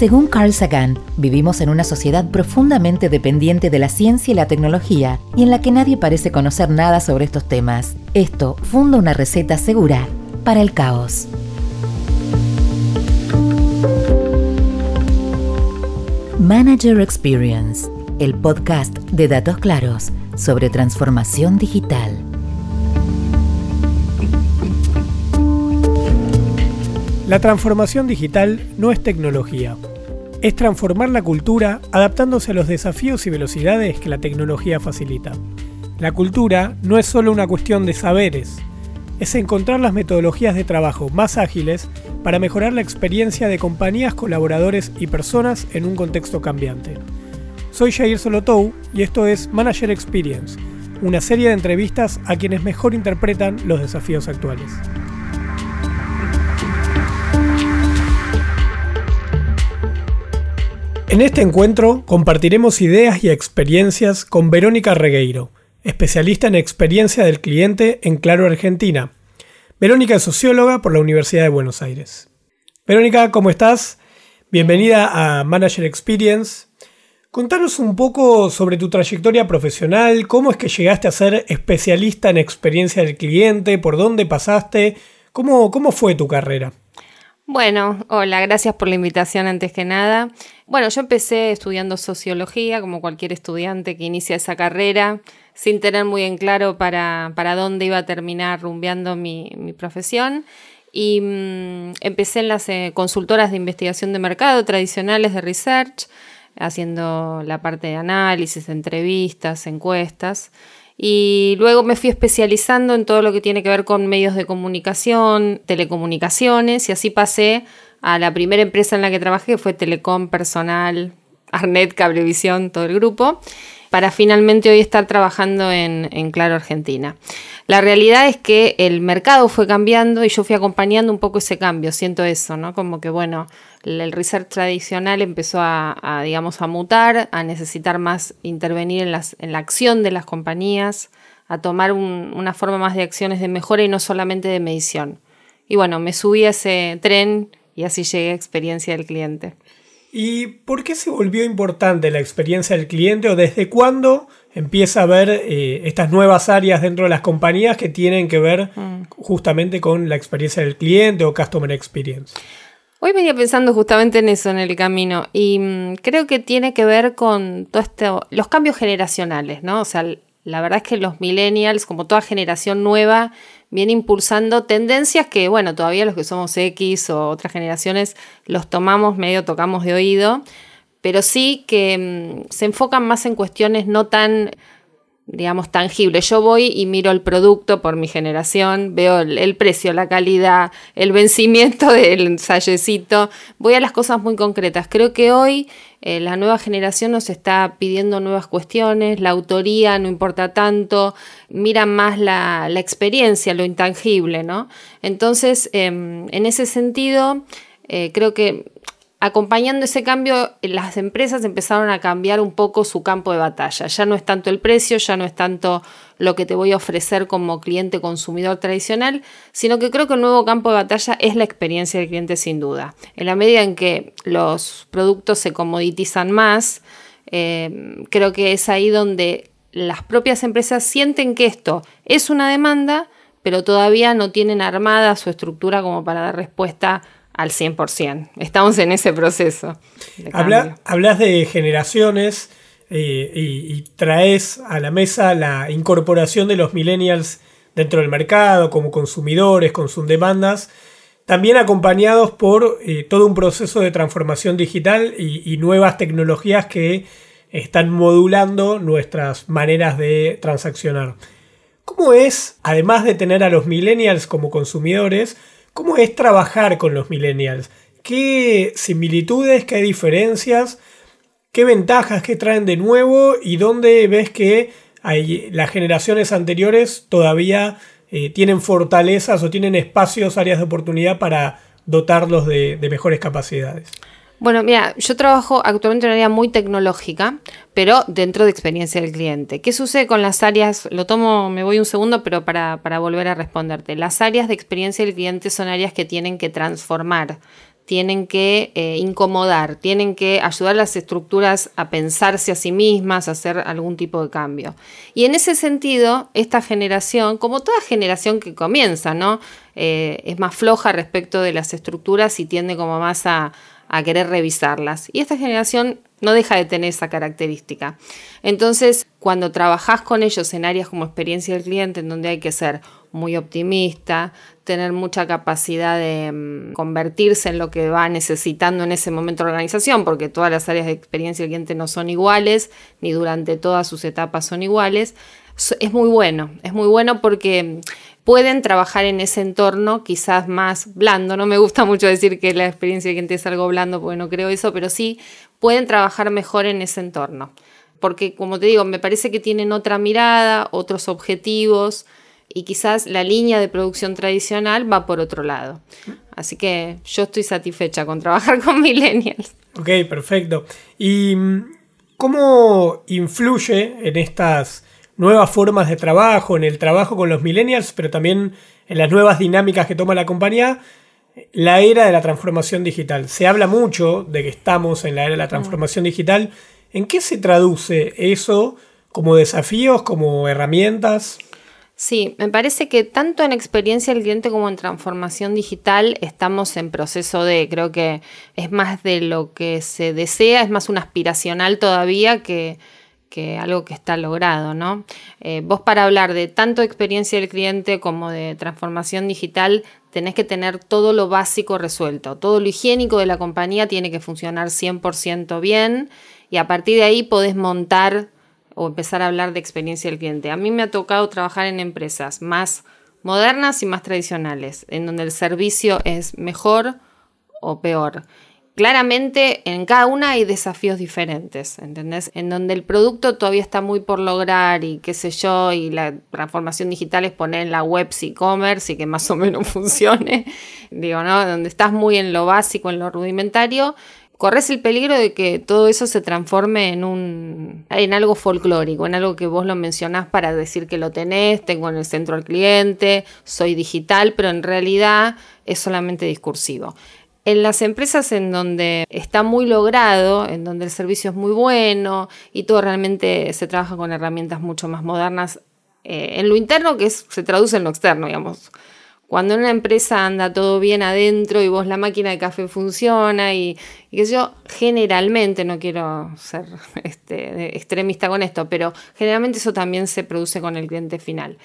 Según Carl Sagan, vivimos en una sociedad profundamente dependiente de la ciencia y la tecnología y en la que nadie parece conocer nada sobre estos temas. Esto funda una receta segura para el caos. Manager Experience, el podcast de datos claros sobre transformación digital. La transformación digital no es tecnología. Es transformar la cultura adaptándose a los desafíos y velocidades que la tecnología facilita. La cultura no es solo una cuestión de saberes, es encontrar las metodologías de trabajo más ágiles para mejorar la experiencia de compañías, colaboradores y personas en un contexto cambiante. Soy Jair Solotou y esto es Manager Experience, una serie de entrevistas a quienes mejor interpretan los desafíos actuales. En este encuentro compartiremos ideas y experiencias con Verónica Regueiro, especialista en experiencia del cliente en Claro Argentina. Verónica es socióloga por la Universidad de Buenos Aires. Verónica, ¿cómo estás? Bienvenida a Manager Experience. Contanos un poco sobre tu trayectoria profesional, cómo es que llegaste a ser especialista en experiencia del cliente, por dónde pasaste, cómo, cómo fue tu carrera. Bueno, hola, gracias por la invitación antes que nada. Bueno, yo empecé estudiando sociología, como cualquier estudiante que inicia esa carrera, sin tener muy en claro para, para dónde iba a terminar rumbeando mi, mi profesión. Y mm, empecé en las eh, consultoras de investigación de mercado tradicionales de research, haciendo la parte de análisis, entrevistas, encuestas. Y luego me fui especializando en todo lo que tiene que ver con medios de comunicación, telecomunicaciones, y así pasé a la primera empresa en la que trabajé, que fue Telecom Personal, Arnet, Cablevisión, todo el grupo, para finalmente hoy estar trabajando en, en, Claro Argentina. La realidad es que el mercado fue cambiando y yo fui acompañando un poco ese cambio, siento eso, ¿no? Como que, bueno, el research tradicional empezó a, digamos, a mutar, a necesitar más intervenir en, las, en la acción de las compañías, a tomar una forma más de acciones de mejora y no solamente de medición. Y bueno, me subí a ese tren y así llegué a experiencia del cliente. ¿Y por qué se volvió importante la experiencia del cliente o desde cuándo empieza a ver eh, estas nuevas áreas dentro de las compañías que tienen que ver mm. justamente con la experiencia del cliente o customer experience? Hoy venía pensando justamente en eso en el camino y mm, creo que tiene que ver con todo esto, los cambios generacionales, ¿no? O sea, la verdad es que los millennials, como toda generación nueva, viene impulsando tendencias que, bueno, todavía los que somos X o otras generaciones los tomamos medio, tocamos de oído, pero sí que mm, se enfocan más en cuestiones no tan digamos, tangible. Yo voy y miro el producto por mi generación, veo el, precio, la calidad, el vencimiento del ensayecito, voy a las cosas muy concretas. Creo que hoy eh, la nueva generación nos está pidiendo nuevas cuestiones, la autoría no importa tanto, miran más la, experiencia, lo intangible, ¿no? Entonces, em, en ese sentido, eh, creo que acompañando ese cambio, las empresas empezaron a cambiar un poco su campo de batalla. Ya no es tanto el precio, ya no es tanto lo que te voy a ofrecer como cliente consumidor tradicional, sino que creo que el nuevo campo de batalla es la experiencia del cliente sin duda. En la medida en que los productos se comoditizan más, eh, creo que es ahí donde las propias empresas sienten que esto es una demanda, pero todavía no tienen armada su estructura como para dar respuesta al 100%. Estamos en ese proceso. hablas de generaciones eh, y, traes a la mesa la incorporación de los millennials dentro del mercado como consumidores, con sus demandas, también acompañados por eh, todo un proceso de transformación digital y, y nuevas tecnologías que están modulando nuestras maneras de transaccionar. ¿Cómo es, además de tener a los millennials como consumidores, ¿Cómo es trabajar con los millennials? ¿Qué similitudes, qué diferencias, qué ventajas que traen de nuevo y dónde ves que las generaciones anteriores todavía eh, tienen fortalezas o tienen espacios, áreas de oportunidad para dotarlos de mejores capacidades? Bueno, mira, yo trabajo actualmente en una área muy tecnológica, pero dentro de experiencia del cliente. ¿Qué sucede con las áreas? Lo tomo, me voy un segundo, pero para, para volver a responderte. Las áreas de experiencia del cliente son áreas que tienen que transformar tienen que eh, incomodar, tienen que ayudar a las estructuras a pensarse a sí mismas, a hacer algún tipo de cambio. Y en ese sentido, esta generación, como toda generación que comienza, ¿no? Eh, es más floja respecto de las estructuras y tiende como más a, a querer revisarlas. Y esta generación no deja de tener esa característica. Entonces, cuando trabajas con ellos en áreas como experiencia del cliente, en donde hay que ser muy optimista, tener mucha capacidad de mm, convertirse en lo que va necesitando en ese momento la organización, porque todas las áreas de experiencia del cliente no son iguales, ni durante todas sus etapas son iguales, es muy bueno, es muy bueno porque pueden trabajar en ese entorno quizás más blando. No me gusta mucho decir que la experiencia del cliente es algo blando, porque no creo eso, pero sí pueden trabajar mejor en ese entorno. Porque, como te digo, me parece que tienen otra mirada, otros objetivos, y quizás la línea de producción tradicional va por otro lado. Así que yo estoy satisfecha con trabajar con millennials. Ok, perfecto. ¿Y cómo influye en estas nuevas formas de trabajo, en el trabajo con los millennials, pero también en las nuevas dinámicas que toma la compañía, la era de la transformación digital? Se habla mucho de que estamos en la era de la transformación digital. ¿En qué se traduce eso como desafíos, como herramientas? Sí, me parece que tanto en experiencia del cliente como en transformación digital estamos en proceso de, creo que es más de lo que se desea, es más un aspiracional todavía que, algo que está logrado, ¿no? Eh, vos para hablar de tanto experiencia del cliente como de transformación digital tenés que tener todo lo básico resuelto, todo lo higiénico de la compañía tiene que funcionar 100% bien y a partir de ahí podés montar o empezar a hablar de experiencia del cliente. A mí me ha tocado trabajar en empresas más modernas y más tradicionales, en donde el servicio es mejor o peor. Claramente en cada una hay desafíos diferentes, ¿entendés? En donde el producto todavía está muy por lograr y qué sé yo, y la transformación digital es poner en la web e-commerce y que más o menos funcione, digo, ¿no? Donde estás muy en lo básico, en lo rudimentario, corres el peligro de que todo eso se transforme en un en algo folclórico, en algo que vos lo mencionás para decir que lo tenés, tengo en el centro al cliente, soy digital, pero en realidad es solamente discursivo. En las empresas en donde está muy logrado, en donde el servicio es muy bueno y todo realmente se trabaja con herramientas mucho más modernas, eh, en lo interno que se traduce en lo externo, digamos. Cuando en una empresa anda todo bien adentro y vos la máquina de café funciona y, que yo generalmente, no quiero ser este, extremista con esto, pero generalmente eso también se produce con el cliente final.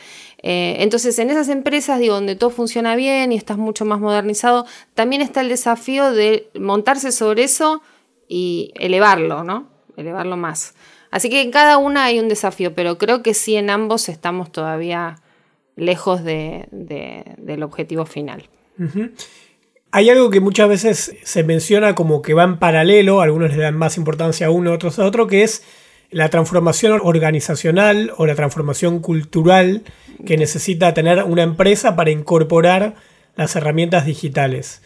Eh, entonces, en esas empresas, digo, donde todo funciona bien y estás mucho más modernizado, también está el desafío de montarse sobre eso y elevarlo, ¿no? Elevarlo más. Así que en cada una hay un desafío, pero creo que sí en ambos estamos todavía lejos de, del objetivo final. Hay algo que muchas veces se menciona como que va en paralelo, algunos le dan más importancia a uno, otros a otro, que es la transformación organizacional o la transformación cultural que necesita tener una empresa para incorporar las herramientas digitales.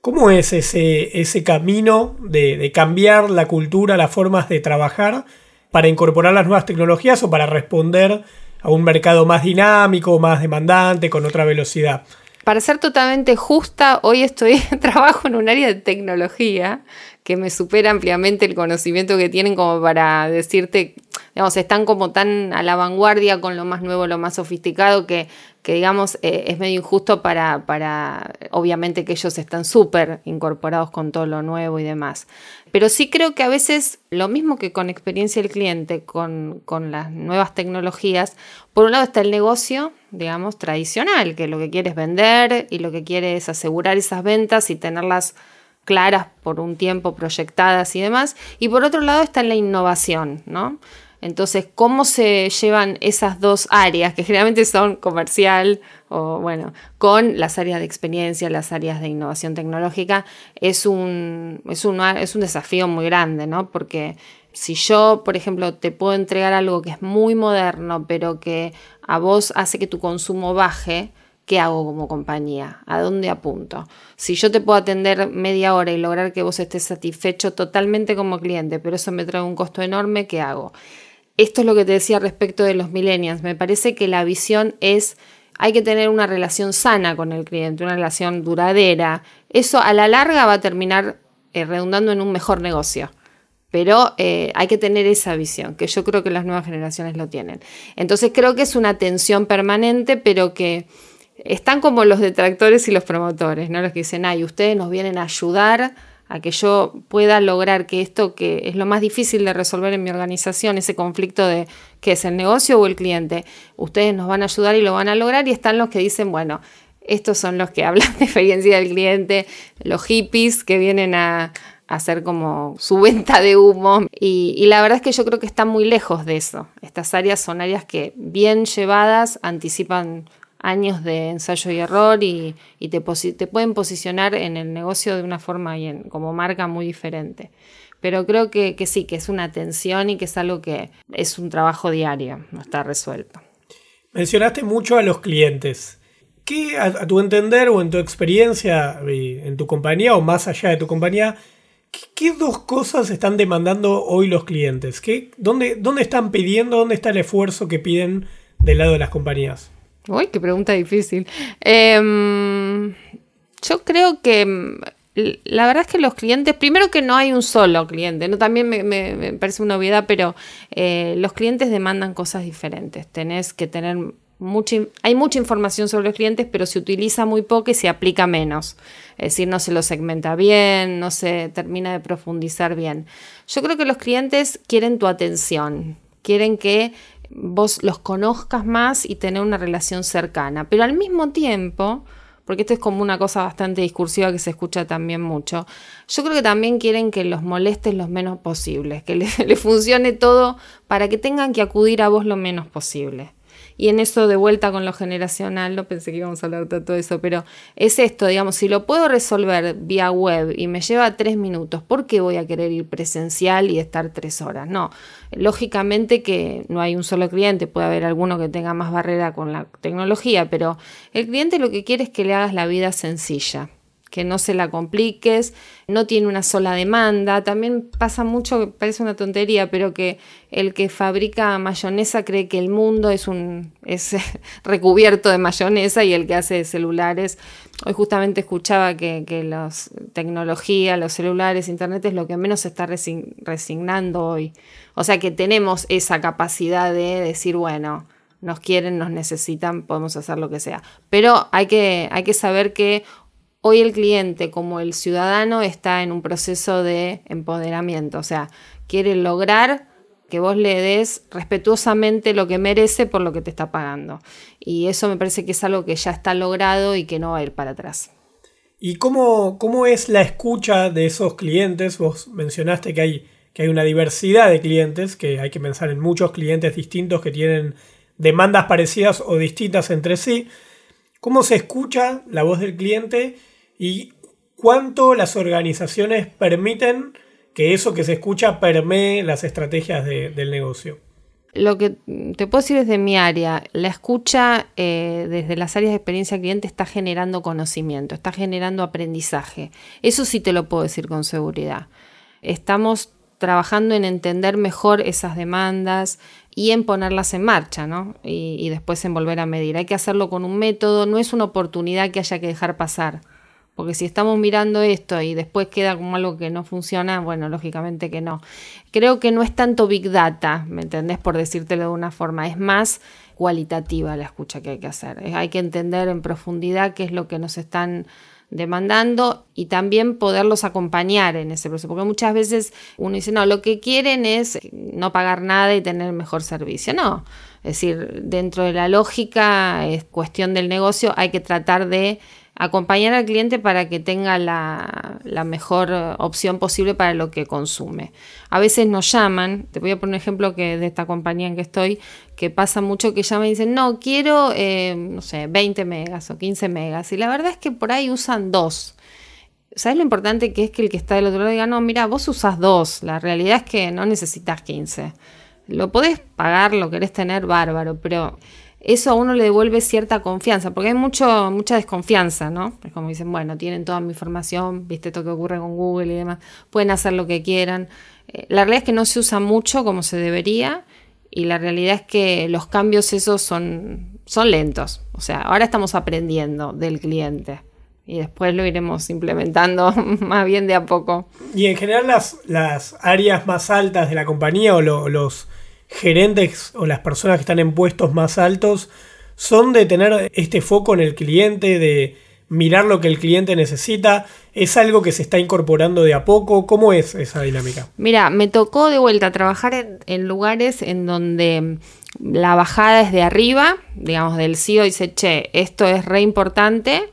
¿Cómo es ese, ese camino de, de, cambiar la cultura, las formas de trabajar para incorporar las nuevas tecnologías o para responder a un mercado más dinámico, más demandante, con otra velocidad. Para ser totalmente justa, hoy estoy trabajo en un área de tecnología que me supera ampliamente el conocimiento que tienen como para decirte, digamos, están como tan a la vanguardia con lo más nuevo, lo más sofisticado que que digamos eh, es medio injusto para, para, obviamente que ellos están súper incorporados con todo lo nuevo y demás. Pero sí creo que a veces, lo mismo que con experiencia del cliente, con, con las nuevas tecnologías, por un lado está el negocio, digamos, tradicional, que lo que quiere es vender y lo que quiere es asegurar esas ventas y tenerlas claras por un tiempo proyectadas y demás. Y por otro lado está la innovación, ¿no? Entonces, ¿cómo se llevan esas dos áreas, que generalmente son comercial o bueno, con las áreas de experiencia, las áreas de innovación tecnológica? Es un, es es un desafío muy grande, ¿no? Porque si yo, por ejemplo, te puedo entregar algo que es muy moderno, pero que a vos hace que tu consumo baje, ¿qué hago como compañía? ¿A dónde apunto? Si yo te puedo atender media hora y lograr que vos estés satisfecho totalmente como cliente, pero eso me trae un costo enorme, ¿qué hago? Esto es lo que te decía respecto de los millennials. Me parece que la visión es hay que tener una relación sana con el cliente, una relación duradera. Eso a la larga va a terminar eh, redundando en un mejor negocio. Pero eh, hay que tener esa visión, que yo creo que las nuevas generaciones lo tienen. Entonces creo que es una tensión permanente, pero que están como los detractores y los promotores, ¿no? Los que dicen, ay, ustedes nos vienen a ayudar a que yo pueda lograr que esto que es lo más difícil de resolver en mi organización, ese conflicto de qué es el negocio o el cliente, ustedes nos van a ayudar y lo van a lograr y están los que dicen, bueno, estos son los que hablan de experiencia del cliente, los hippies que vienen a, hacer como su venta de humo. Y, la verdad es que yo creo que están muy lejos de eso. Estas áreas son áreas que bien llevadas anticipan años de ensayo y error y, te, te, pueden posicionar en el negocio de una forma y en, como marca muy diferente. Pero creo que, que sí, que es una tensión y que es algo que es un trabajo diario, no está resuelto. Mencionaste mucho a los clientes. ¿Qué, a, tu entender o en tu experiencia eh, en tu compañía o más allá de tu compañía, ¿qué, dos cosas están demandando hoy los clientes? ¿Qué, dónde, ¿Dónde están pidiendo, dónde está el esfuerzo que piden del lado de las compañías? Uy, qué pregunta difícil. Em, yo creo que mm, la verdad es que los clientes, primero que no hay un solo cliente, ¿no? también me, parece una obviedad, pero eh, los clientes demandan cosas diferentes. Tenés que tener mucha, hay mucha información sobre los clientes, pero se utiliza muy poco y se aplica menos. Es decir, no se lo segmenta bien, no se termina de profundizar bien. Yo creo que los clientes quieren tu atención, quieren que vos los conozcas más y tener una relación cercana. Pero al mismo tiempo, porque esto es como una cosa bastante discursiva que se escucha también mucho, yo creo que también quieren que los molestes lo menos posible, que les le funcione todo para que tengan que acudir a vos lo menos posible. Y en eso de vuelta con lo generacional, no pensé que íbamos a hablar de todo eso, pero es esto, digamos, si lo puedo resolver vía web y me lleva tres minutos, ¿por qué voy a querer ir presencial y estar tres horas? No, lógicamente que no hay un solo cliente, puede haber alguno que tenga más barrera con la tecnología, pero el cliente lo que quiere es que le hagas la vida sencilla que no se la compliques, no tiene una sola demanda. También pasa mucho, parece una tontería, pero que el que fabrica mayonesa cree que el mundo es un es recubierto de mayonesa y el que hace celulares. Hoy justamente escuchaba que, que los tecnología, los celulares, internet es lo que menos se está resignando hoy. O sea que tenemos esa capacidad de decir, bueno, nos quieren, nos necesitan, podemos hacer lo que sea. Pero hay que, hay que saber que Hoy el cliente como el ciudadano está en un proceso de empoderamiento, o sea, quiere lograr que vos le des respetuosamente lo que merece por lo que te está pagando. Y eso me parece que es algo que ya está logrado y que no va a ir para atrás. ¿Y cómo, cómo es la escucha de esos clientes? Vos mencionaste que hay, que hay una diversidad de clientes, que hay que pensar en muchos clientes distintos que tienen demandas parecidas o distintas entre sí. ¿Cómo se escucha la voz del cliente y cuánto las organizaciones permiten que eso que se escucha permee las estrategias del negocio. Lo que te puedo decir desde mi área, la escucha eh, desde las áreas de experiencia cliente está generando conocimiento, está generando aprendizaje. Eso sí te lo puedo decir con seguridad. Estamos trabajando en entender mejor esas demandas y en ponerlas en marcha, ¿no? Y después en volver a medir. Hay que hacerlo con un método, no es una oportunidad que haya que dejar pasar. Porque si estamos mirando esto y después queda como algo que no funciona, bueno, lógicamente que no. Creo que no es tanto big data, ¿me entendés? Por decírtelo de una forma, es más cualitativa la escucha que hay que hacer. Hay que entender en profundidad qué es lo que nos están demandando y también poderlos acompañar en ese proceso, porque muchas veces uno dice, no, lo que quieren es no pagar nada y tener mejor servicio. No, es decir, dentro de la lógica, es cuestión del negocio, hay que tratar de acompañar al cliente para que tenga la, mejor opción posible para lo que consume. A veces nos llaman, te voy a poner un ejemplo que de esta compañía en que estoy, que pasa mucho que llaman y dicen, no, quiero, eh, no sé, 20 megas o 15 megas. Y la verdad es que por ahí usan dos. ¿Sabes lo importante que es que el que está del otro lado diga, no, mira, vos usas dos, la realidad es que no necesitas 15. Lo podés pagar, lo querés tener, bárbaro, pero eso a uno le devuelve cierta confianza, porque hay mucho, mucha desconfianza, ¿no? Es como dicen, bueno, tienen toda mi información, viste todo que ocurre con Google y demás, pueden hacer lo que quieran. Eh, la realidad es que no se usa mucho como se debería y la realidad es que los cambios esos son, son lentos. O sea, ahora estamos aprendiendo del cliente y después lo iremos implementando más bien de a poco. Y en general las, las áreas más altas de la compañía o los gerentes o las personas que están en puestos más altos son de tener este foco en el cliente, de mirar lo que el cliente necesita. ¿Es algo que se está incorporando de a poco? ¿Cómo es esa dinámica? Mira, me tocó de vuelta trabajar en, lugares en donde la bajada es de arriba, digamos, del CEO dice, che, esto es re importante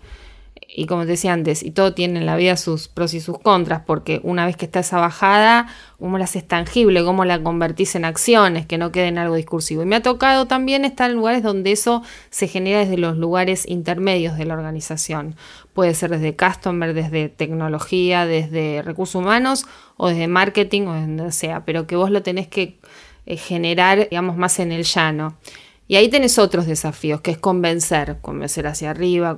y como te decía antes, y todo tiene en la vida sus pros y sus contras, porque una vez que está esa bajada, cómo la haces tangible, cómo la convertís en acciones, que no quede en algo discursivo. Y me ha tocado también estar en lugares donde eso se genera desde los lugares intermedios de la organización. Puede ser desde customer, desde tecnología, desde recursos humanos o desde marketing o donde sea, pero que vos lo tenés que eh, generar, digamos, más en el llano. Y ahí tenés otros desafíos, que es convencer, convencer hacia arriba.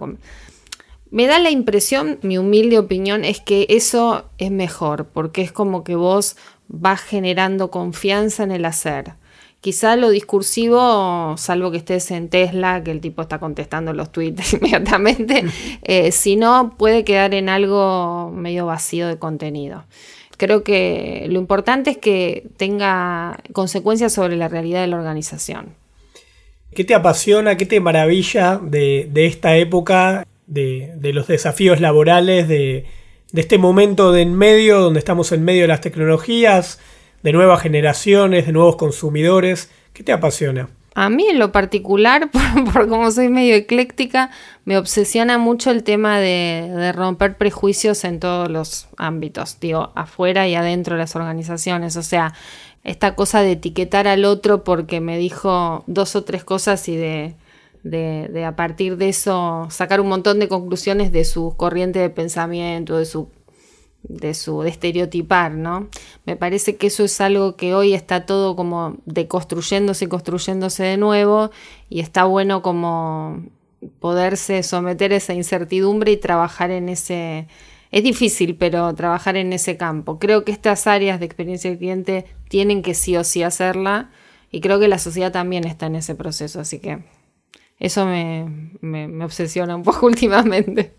Me da la impresión, mi humilde opinión, es que eso es mejor, porque es como que vos vas generando confianza en el hacer. Quizá lo discursivo, salvo que estés en Tesla, que el tipo está contestando los tweets inmediatamente, eh, si no, puede quedar en algo medio vacío de contenido. Creo que lo importante es que tenga consecuencias sobre la realidad de la organización. ¿Qué te apasiona, qué te maravilla de, de esta época de, los desafíos laborales, de, este momento de en medio, donde estamos en medio de las tecnologías, de nuevas generaciones, de nuevos consumidores. ¿Qué te apasiona? A mí en lo particular, por, como soy medio ecléctica, me obsesiona mucho el tema de, de, romper prejuicios en todos los ámbitos, digo, afuera y adentro de las organizaciones. O sea, esta cosa de etiquetar al otro porque me dijo dos o tres cosas y de de, a partir de eso sacar un montón de conclusiones de su corriente de pensamiento, de su de su estereotipar, ¿no? Me parece que eso es algo que hoy está todo como deconstruyéndose y construyéndose de nuevo y está bueno como poderse someter a esa incertidumbre y trabajar en ese es difícil, pero trabajar en ese campo. Creo que estas áreas de experiencia del cliente tienen que sí o sí hacerla y creo que la sociedad también está en ese proceso, así que eso me, obsesiona un poco últimamente.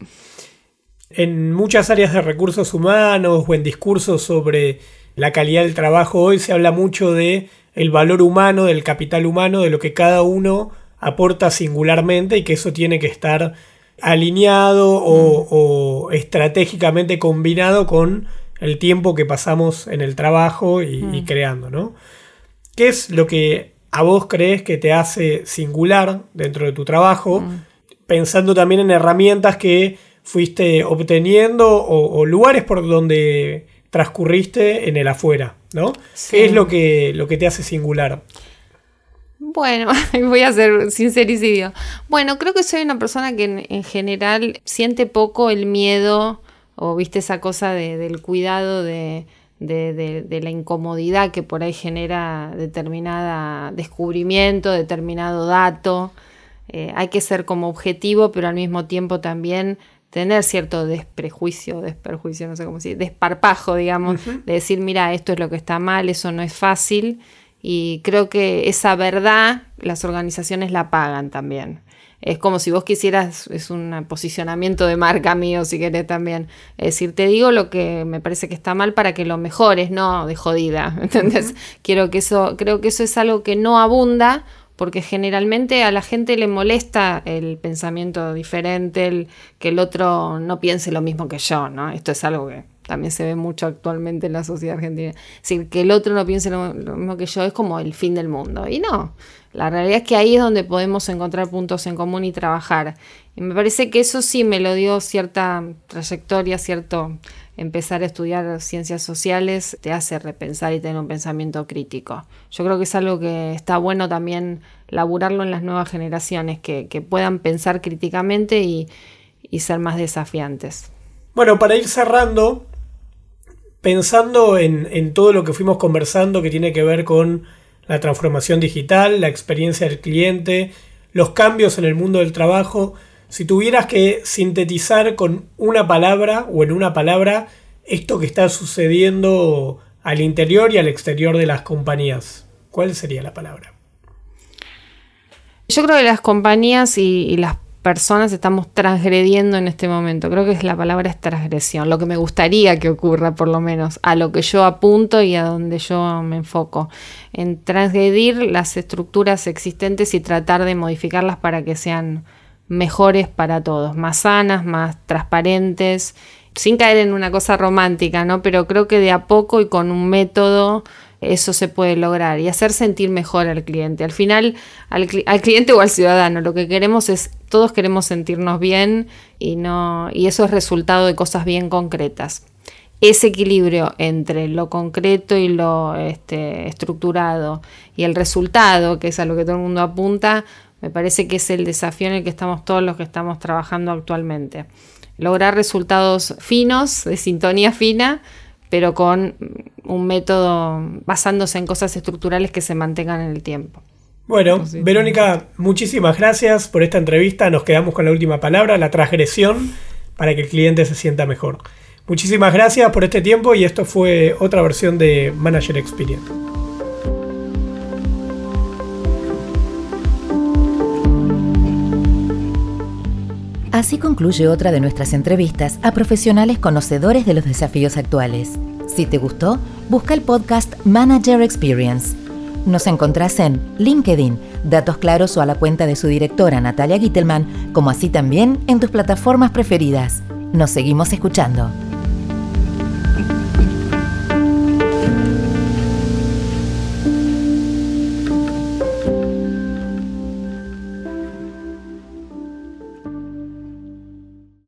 En muchas áreas de recursos humanos o en discursos sobre la calidad del trabajo hoy se habla mucho de el valor humano, del capital humano, de lo que cada uno aporta singularmente y que eso tiene que estar alineado o, mm. estratégicamente combinado con el tiempo que pasamos en el trabajo y, y, mm. creando, ¿no? ¿Qué es lo que a vos crees que te hace singular dentro de tu trabajo, mm. pensando también en herramientas que fuiste obteniendo o, lugares por donde transcurriste en el afuera, ¿no? ¿Qué es lo que, lo que te hace singular? Bueno, voy a ser sincericidio. Bueno, creo que soy una persona que en, general siente poco el miedo o viste esa cosa del cuidado de, de, la incomodidad que por ahí genera determinado descubrimiento, determinado dato. Eh, hay que ser como objetivo, pero al mismo tiempo también tener cierto desprejuicio, desperjuicio, no sé cómo decir, desparpajo, digamos, de decir, mira, esto es lo que está mal, eso no es fácil. Y creo que esa verdad las organizaciones la pagan también. Es como si vos quisieras, es un posicionamiento de marca mío, si querés también. Es decir, te digo lo que me parece que está mal para que lo mejores, no de jodida. ¿Entendés? Quiero que eso, creo que eso es algo que no abunda, porque generalmente a la gente le molesta el pensamiento diferente, el, que el otro no piense lo mismo que yo, ¿no? Esto es algo que también se ve mucho actualmente en la sociedad argentina. Es decir, que el otro no piense lo, mismo que yo es como el fin del mundo. Y no, la realidad es que ahí es donde podemos encontrar puntos en común y trabajar. Y me parece que eso sí me lo dio cierta trayectoria, cierto empezar a estudiar ciencias sociales te hace repensar y tener un pensamiento crítico. Yo creo que es algo que está bueno también laburarlo en las nuevas generaciones, que, puedan pensar críticamente y, y ser más desafiantes. Bueno, para ir cerrando, pensando en, todo lo que fuimos conversando que tiene que ver con la transformación digital, la experiencia del cliente, los cambios en el mundo del trabajo, si tuvieras que sintetizar con una palabra o en una palabra esto que está sucediendo al interior y al exterior de las compañías, ¿cuál sería la palabra? Yo creo que las compañías y, las personas estamos transgrediendo en este momento. Creo que es la palabra es transgresión, lo que me gustaría que ocurra por lo menos, a lo que yo apunto y a donde yo me enfoco, en transgredir las estructuras existentes y tratar de modificarlas para que sean mejores para todos, más sanas, más transparentes, sin caer en una cosa romántica, ¿no? Pero creo que de a poco y con un método eso se puede lograr y hacer sentir mejor al cliente. Al final, al, cliente o al ciudadano, lo que queremos es, todos queremos sentirnos bien y, no, y eso es resultado de cosas bien concretas. Ese equilibrio entre lo concreto y lo este, estructurado y el resultado, que es a lo que todo el mundo apunta, me parece que es el desafío en el que estamos todos los que estamos trabajando actualmente. Lograr resultados finos, de sintonía fina, pero con un método basándose en cosas estructurales que se mantengan en el tiempo. Bueno, Verónica, muchísimas gracias por esta entrevista. Nos quedamos con la última palabra, la transgresión, para que el cliente se sienta mejor. Muchísimas gracias por este tiempo y esto fue otra versión de Manager Experience. Así concluye otra de nuestras entrevistas a profesionales conocedores de los desafíos actuales. Si te gustó, busca el podcast Manager Experience. Nos encontrás en LinkedIn, Datos Claros o a la cuenta de su directora Natalia Gittelman, como así también en tus plataformas preferidas. Nos seguimos escuchando.